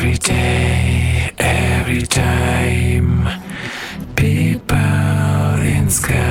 Every day, every time, people in sky.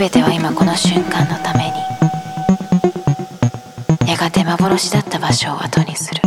全ては今この瞬間のために。やがて幻だった場所を後にする。